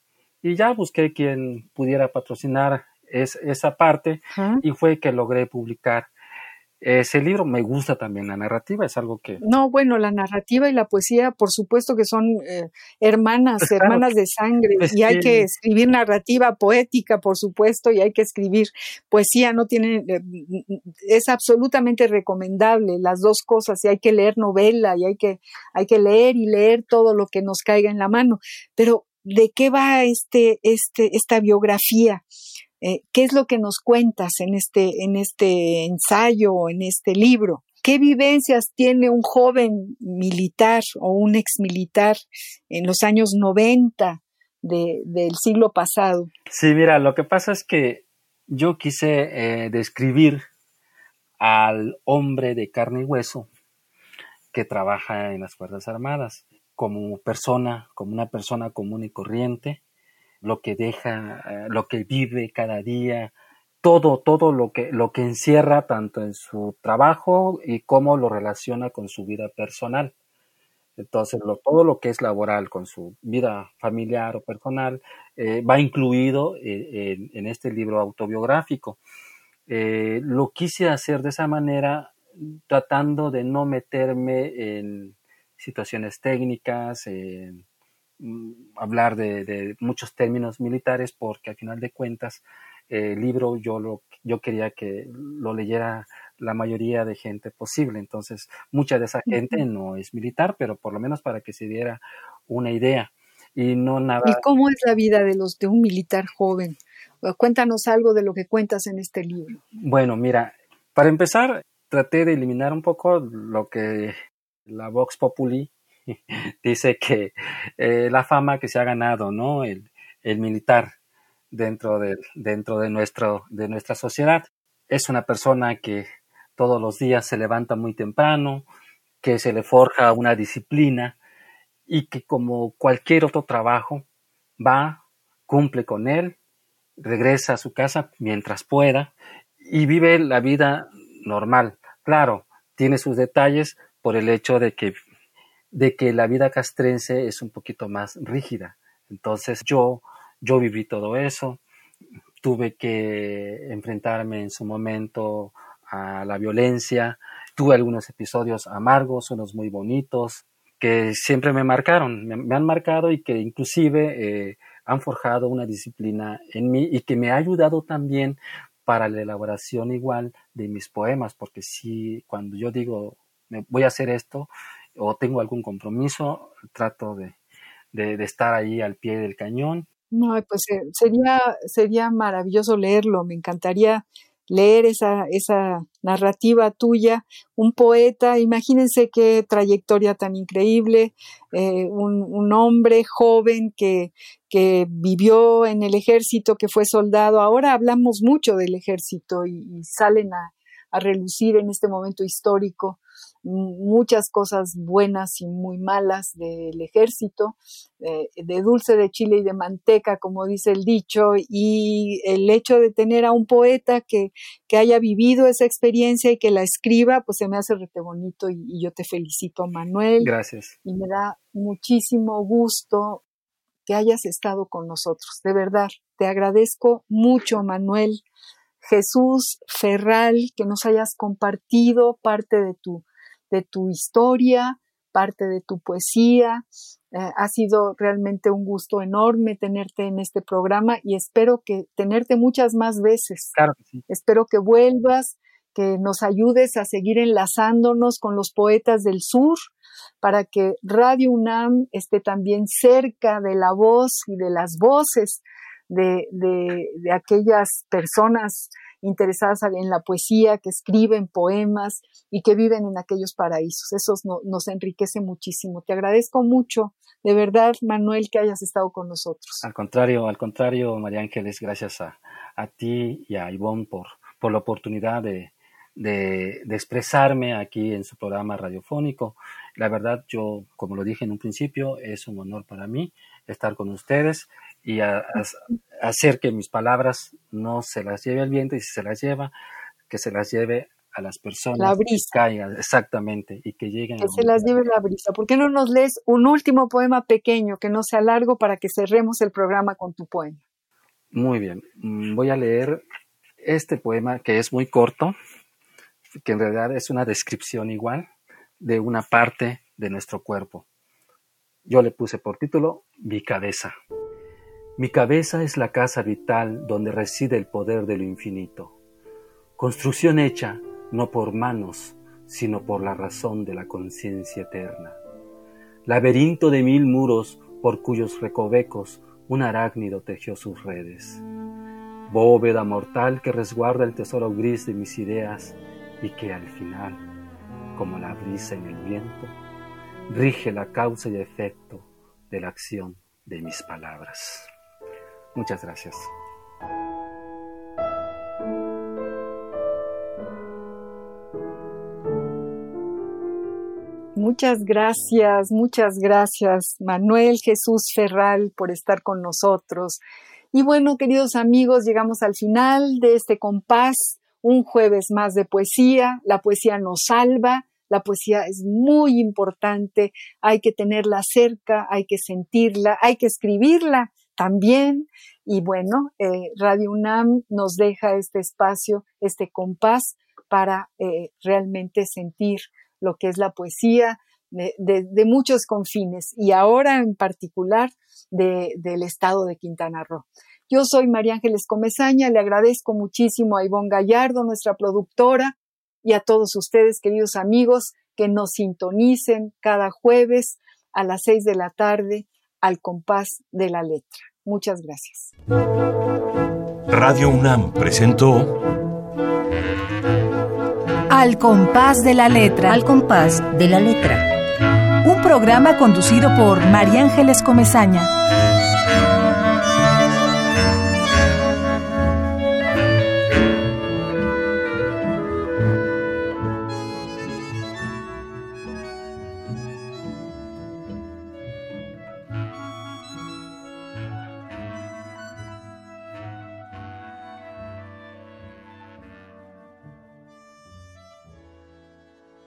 y ya busqué quien pudiera patrocinar es, esa parte y fue que logré publicar ese libro. Me gusta también la narrativa, es algo que... No, bueno, la narrativa y la poesía, por supuesto que son eh, hermanas, pues hermanas de sangre, pues y hay que escribir narrativa poética, por supuesto, y hay que escribir poesía, no tiene, eh, es absolutamente recomendable las dos cosas, y hay que leer novela, y hay que, hay que leer y leer todo lo que nos caiga en la mano. Pero, ¿de qué va este, este, esta biografía? Eh, ¿Qué es lo que nos cuentas en este, en este ensayo, en este libro? ¿Qué vivencias tiene un joven militar o un exmilitar en los años 90 del siglo pasado? Sí, mira, lo que pasa es que yo quise eh, describir al hombre de carne y hueso que trabaja en las Fuerzas Armadas como persona, como una persona común y corriente, lo que deja, eh, lo que vive cada día, todo, todo lo que, lo que encierra tanto en su trabajo y cómo lo relaciona con su vida personal. Entonces, todo lo que es laboral con su vida familiar o personal eh, va incluido eh, en, este libro autobiográfico. lo quise hacer de esa manera tratando de no meterme en situaciones técnicas, en hablar de, muchos términos militares porque al final de cuentas el libro yo lo yo quería que lo leyera la mayoría de gente posible. Entonces mucha de esa gente no es militar pero por lo menos para que se diera una idea. Y no nada y cómo es la vida de los de un militar joven cuéntanos algo de lo que cuentas en este libro. Bueno mira para empezar traté de eliminar un poco lo que la Vox Populi dice que eh, la fama que se ha ganado, ¿no? El, militar dentro de, dentro de, nuestro, de nuestra sociedad. Es una persona que todos los días se levanta muy temprano, que se le forja una disciplina y que como cualquier otro trabajo va, cumple con él, regresa a su casa mientras pueda y vive la vida normal. Claro, tiene sus detalles por el hecho de que de que la vida castrense es un poquito más rígida. Entonces yo, yo viví todo eso, tuve que enfrentarme en su momento a la violencia, tuve algunos episodios amargos, unos muy bonitos, que siempre me marcaron, me, han marcado y que inclusive eh, han forjado una disciplina en mí y que me ha ayudado también para la elaboración igual de mis poemas, porque si cuando yo digo voy a hacer esto, o tengo algún compromiso, trato de, estar ahí al pie del cañón. No, pues eh, sería, sería maravilloso leerlo, me encantaría leer esa, esa narrativa tuya, un poeta, imagínense qué trayectoria tan increíble, eh, un, un, hombre joven que, que vivió en el ejército, que fue soldado, ahora hablamos mucho del ejército y, salen a, a, relucir en este momento histórico muchas cosas buenas y muy malas del ejército, eh, de dulce de chile y de manteca, como dice el dicho, y el hecho de tener a un poeta que, que haya vivido esa experiencia y que la escriba, pues se me hace rete bonito y, y yo te felicito, Manuel. Gracias. Y me da muchísimo gusto que hayas estado con nosotros, de verdad. Te agradezco mucho, Manuel. Jesús Ferral, que nos hayas compartido parte de tu de tu historia, parte de tu poesía. Eh, ha sido realmente un gusto enorme tenerte en este programa y espero que tenerte muchas más veces. Claro que sí. Espero que vuelvas, que nos ayudes a seguir enlazándonos con los poetas del sur para que Radio UNAM esté también cerca de la voz y de las voces de, de, de aquellas personas interesadas en la poesía, que escriben poemas y que viven en aquellos paraísos. Eso nos enriquece muchísimo. Te agradezco mucho, de verdad, Manuel, que hayas estado con nosotros. Al contrario, al contrario, María Ángeles, gracias a, a ti y a Ivonne por, por la oportunidad de, de, de, expresarme aquí en su programa radiofónico. La verdad, yo, como lo dije en un principio, es un honor para mí estar con ustedes y a, a, hacer que mis palabras no se las lleve el viento y si se las lleva, que se las lleve a las personas. La brisa. Que caigan, exactamente, y que lleguen. Que se las lleve la brisa. ¿Por qué no nos lees un último poema pequeño que no sea largo para que cerremos el programa con tu poema? Muy bien, mm, voy a leer este poema que es muy corto, que en realidad es una descripción igual de una parte de nuestro cuerpo. Yo le puse por título Mi cabeza. Mi cabeza es la casa vital donde reside el poder de lo infinito. Construcción hecha no por manos, sino por la razón de la conciencia eterna. Laberinto de mil muros por cuyos recovecos un arácnido tejió sus redes. Bóveda mortal que resguarda el tesoro gris de mis ideas y que al final, como la brisa en el viento, rige la causa y efecto de la acción de mis palabras. Muchas gracias. Muchas gracias, muchas gracias Manuel Jesús Ferral por estar con nosotros. Y bueno, queridos amigos, llegamos al final de este compás, un jueves más de poesía. La poesía nos salva, la poesía es muy importante, hay que tenerla cerca, hay que sentirla, hay que escribirla también. Y bueno, eh, Radio UNAM nos deja este espacio, este compás para eh, realmente sentir lo que es la poesía de, muchos confines y ahora en particular de, del estado de Quintana Roo. Yo soy María Ángeles Comezaña, le agradezco muchísimo a Ivonne Gallardo, nuestra productora, y a todos ustedes, queridos amigos, que nos sintonicen cada jueves a las seis de la tarde al compás de la letra. Muchas gracias. Radio UNAM presentó Al compás de la letra. Al compás de la letra. Un programa conducido por María Ángeles Comezaña.